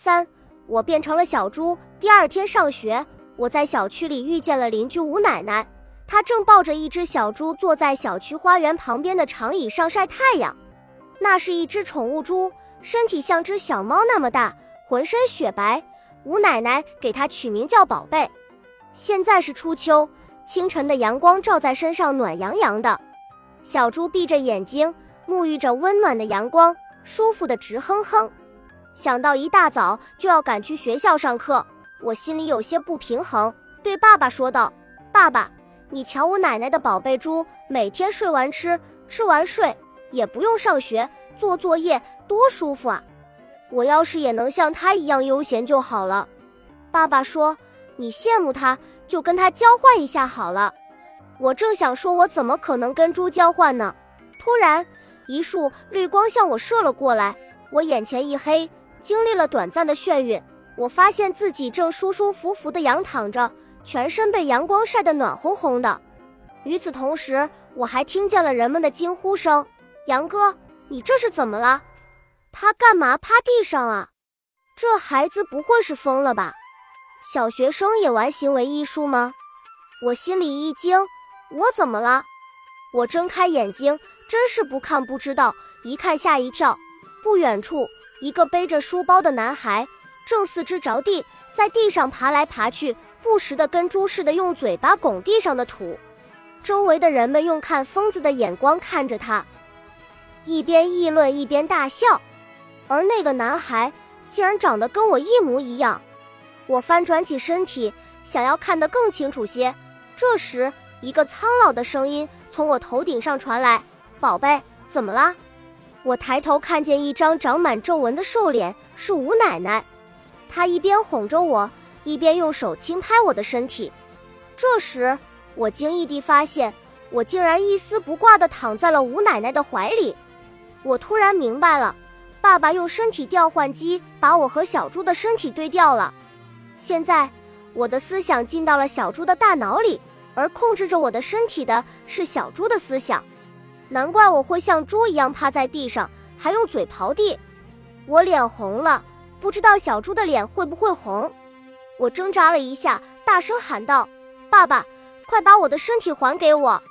三，我变成了小猪。第二天上学，我在小区里遇见了邻居吴奶奶，她正抱着一只小猪坐在小区花园旁边的长椅上晒太阳。那是一只宠物猪，身体像只小猫那么大，浑身雪白。吴奶奶给它取名叫宝贝。现在是初秋，清晨的阳光照在身上，暖洋洋的。小猪闭着眼睛，沐浴着温暖的阳光，舒服的直哼哼。想到一大早就要赶去学校上课，我心里有些不平衡，对爸爸说道：“爸爸，你瞧我奶奶的宝贝猪，每天睡完吃，吃完睡，也不用上学做作业，多舒服啊！我要是也能像它一样悠闲就好了。”爸爸说：“你羡慕它，就跟他交换一下好了。”我正想说，我怎么可能跟猪交换呢？突然，一束绿光向我射了过来，我眼前一黑。经历了短暂的眩晕，我发现自己正舒舒服服地仰躺着，全身被阳光晒得暖烘烘的。与此同时，我还听见了人们的惊呼声：“杨哥，你这是怎么了？他干嘛趴地上啊？这孩子不会是疯了吧？小学生也玩行为艺术吗？”我心里一惊，我怎么了？我睁开眼睛，真是不看不知道，一看吓一跳。不远处。一个背着书包的男孩正四肢着地，在地上爬来爬去，不时地跟猪似的用嘴巴拱地上的土。周围的人们用看疯子的眼光看着他，一边议论一边大笑。而那个男孩竟然长得跟我一模一样。我翻转起身体，想要看得更清楚些。这时，一个苍老的声音从我头顶上传来：“宝贝，怎么了？”我抬头看见一张长满皱纹的瘦脸，是吴奶奶。她一边哄着我，一边用手轻拍我的身体。这时，我惊异地发现，我竟然一丝不挂地躺在了吴奶奶的怀里。我突然明白了，爸爸用身体调换机把我和小猪的身体对调了。现在，我的思想进到了小猪的大脑里，而控制着我的身体的是小猪的思想。难怪我会像猪一样趴在地上，还用嘴刨地。我脸红了，不知道小猪的脸会不会红。我挣扎了一下，大声喊道：“爸爸，快把我的身体还给我！”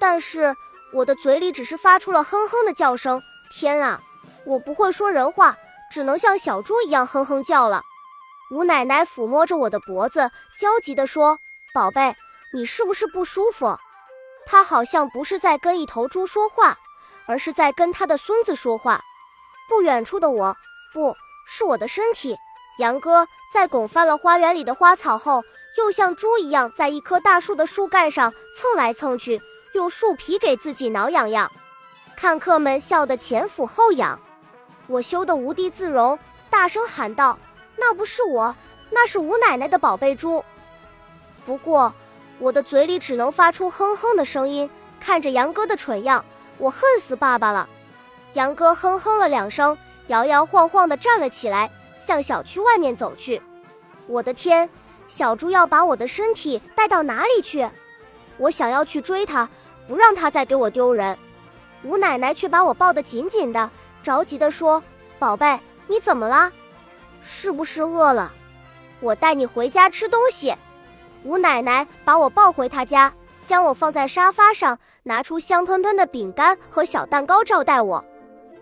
但是我的嘴里只是发出了哼哼的叫声。天啊，我不会说人话，只能像小猪一样哼哼叫了。吴奶奶抚摸着我的脖子，焦急地说：“宝贝，你是不是不舒服？”他好像不是在跟一头猪说话，而是在跟他的孙子说话。不远处的我，不是我的身体。杨哥在拱翻了花园里的花草后，又像猪一样在一棵大树的树干上蹭来蹭去，用树皮给自己挠痒痒。看客们笑得前俯后仰，我羞得无地自容，大声喊道：“那不是我，那是吴奶奶的宝贝猪。”不过。我的嘴里只能发出哼哼的声音，看着杨哥的蠢样，我恨死爸爸了。杨哥哼哼了两声，摇摇晃晃地站了起来，向小区外面走去。我的天，小猪要把我的身体带到哪里去？我想要去追他，不让他再给我丢人。吴奶奶却把我抱得紧紧的，着急地说：“宝贝，你怎么了？是不是饿了？我带你回家吃东西。”吴奶奶把我抱回她家，将我放在沙发上，拿出香喷喷的饼干和小蛋糕招待我。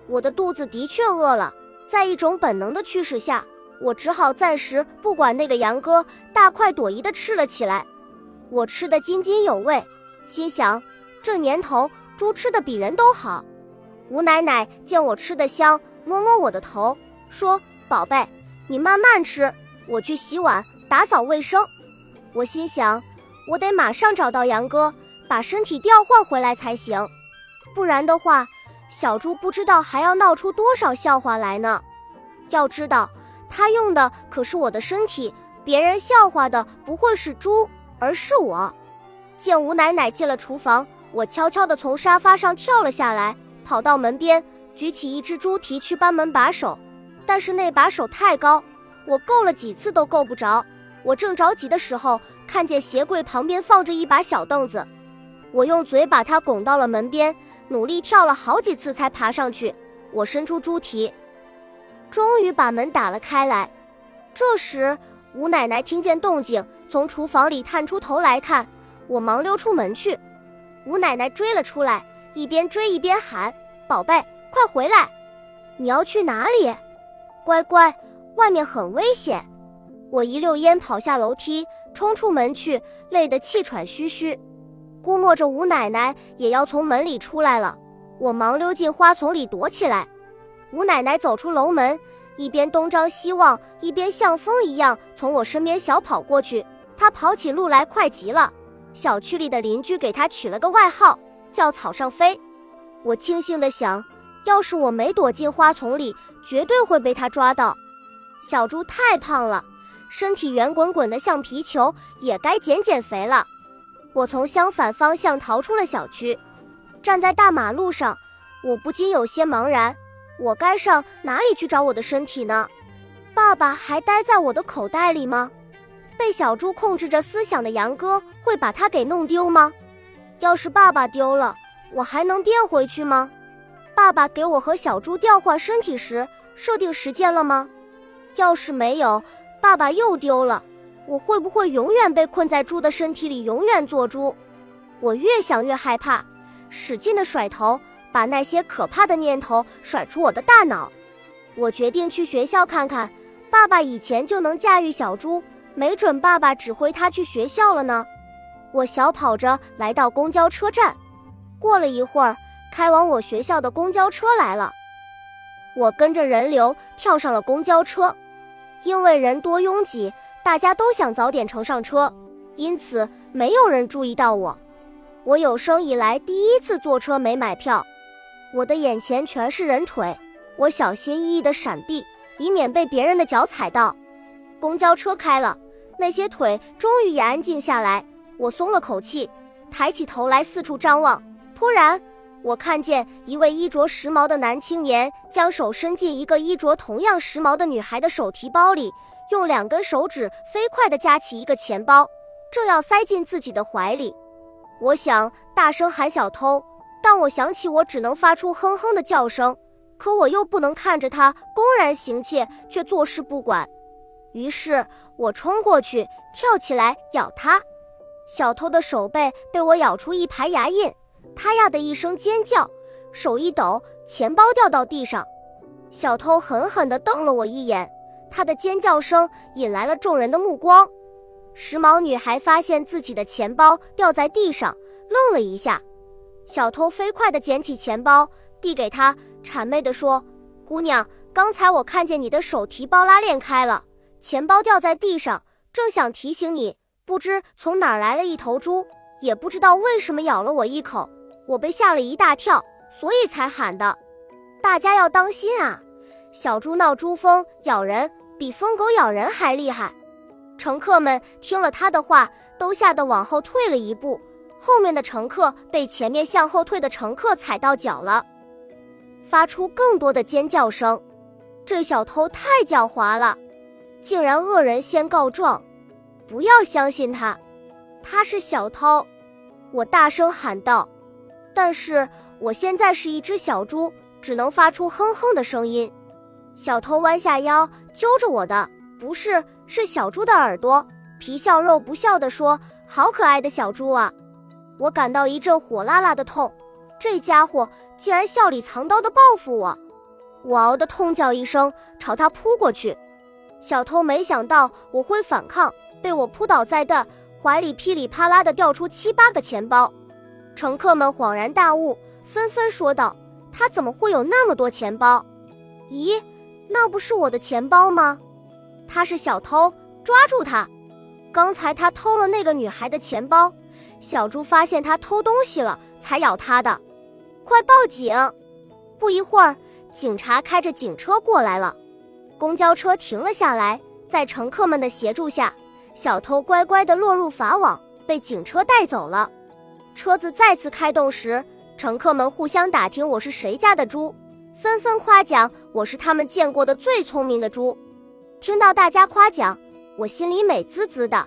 我的肚子的确饿了，在一种本能的驱使下，我只好暂时不管那个杨哥，大快朵颐地吃了起来。我吃得津津有味，心想这年头猪吃的比人都好。吴奶奶见我吃得香，摸摸我的头，说：“宝贝，你慢慢吃，我去洗碗打扫卫生。”我心想，我得马上找到杨哥，把身体调换回来才行，不然的话，小猪不知道还要闹出多少笑话来呢。要知道，他用的可是我的身体，别人笑话的不会是猪，而是我。见吴奶奶进了厨房，我悄悄地从沙发上跳了下来，跑到门边，举起一只猪蹄去扳门把手，但是那把手太高，我够了几次都够不着。我正着急的时候，看见鞋柜旁边放着一把小凳子，我用嘴把它拱到了门边，努力跳了好几次才爬上去。我伸出猪蹄，终于把门打了开来。这时，吴奶奶听见动静，从厨房里探出头来看，我忙溜出门去。吴奶奶追了出来，一边追一边喊：“宝贝，快回来！你要去哪里？乖乖，外面很危险。”我一溜烟跑下楼梯，冲出门去，累得气喘吁吁。估摸着吴奶奶也要从门里出来了，我忙溜进花丛里躲起来。吴奶奶走出楼门，一边东张西望，一边像风一样从我身边小跑过去。她跑起路来快极了。小区里的邻居给她取了个外号，叫“草上飞”。我庆幸地想，要是我没躲进花丛里，绝对会被她抓到。小猪太胖了。身体圆滚滚的像皮球，也该减减肥了。我从相反方向逃出了小区，站在大马路上，我不禁有些茫然。我该上哪里去找我的身体呢？爸爸还待在我的口袋里吗？被小猪控制着思想的杨哥会把它给弄丢吗？要是爸爸丢了，我还能变回去吗？爸爸给我和小猪调换身体时设定时间了吗？要是没有。爸爸又丢了，我会不会永远被困在猪的身体里，永远做猪？我越想越害怕，使劲的甩头，把那些可怕的念头甩出我的大脑。我决定去学校看看，爸爸以前就能驾驭小猪，没准爸爸指挥他去学校了呢。我小跑着来到公交车站，过了一会儿，开往我学校的公交车来了，我跟着人流跳上了公交车。因为人多拥挤，大家都想早点乘上车，因此没有人注意到我。我有生以来第一次坐车没买票，我的眼前全是人腿，我小心翼翼地闪避，以免被别人的脚踩到。公交车开了，那些腿终于也安静下来，我松了口气，抬起头来四处张望。突然，我看见一位衣着时髦的男青年将手伸进一个衣着同样时髦的女孩的手提包里，用两根手指飞快地夹起一个钱包，正要塞进自己的怀里。我想大声喊小偷，但我想起我只能发出哼哼的叫声，可我又不能看着他公然行窃却坐视不管。于是我冲过去，跳起来咬他。小偷的手背被我咬出一排牙印。他呀的一声尖叫，手一抖，钱包掉到地上。小偷狠狠地瞪了我一眼，他的尖叫声引来了众人的目光。时髦女孩发现自己的钱包掉在地上，愣了一下。小偷飞快地捡起钱包，递给她，谄媚地说：“姑娘，刚才我看见你的手提包拉链开了，钱包掉在地上，正想提醒你，不知从哪儿来了一头猪，也不知道为什么咬了我一口。”我被吓了一大跳，所以才喊的。大家要当心啊！小猪闹猪疯，咬人比疯狗咬人还厉害。乘客们听了他的话，都吓得往后退了一步。后面的乘客被前面向后退的乘客踩到脚了，发出更多的尖叫声。这小偷太狡猾了，竟然恶人先告状！不要相信他，他是小偷！我大声喊道。但是我现在是一只小猪，只能发出哼哼的声音。小偷弯下腰揪着我的，不是，是小猪的耳朵，皮笑肉不笑地说：“好可爱的小猪啊！”我感到一阵火辣辣的痛，这家伙竟然笑里藏刀的报复我！我嗷的痛叫一声，朝他扑过去。小偷没想到我会反抗，被我扑倒在地，怀里噼里啪啦的掉出七八个钱包。乘客们恍然大悟，纷纷说道：“他怎么会有那么多钱包？咦，那不是我的钱包吗？他是小偷，抓住他！刚才他偷了那个女孩的钱包，小猪发现他偷东西了，才咬他的。快报警！”不一会儿，警察开着警车过来了，公交车停了下来，在乘客们的协助下，小偷乖乖地落入法网，被警车带走了。车子再次开动时，乘客们互相打听我是谁家的猪，纷纷夸奖我是他们见过的最聪明的猪。听到大家夸奖，我心里美滋滋的。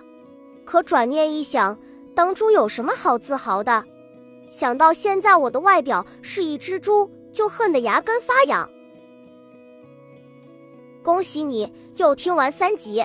可转念一想，当猪有什么好自豪的？想到现在我的外表是一只猪，就恨得牙根发痒。恭喜你又听完三集，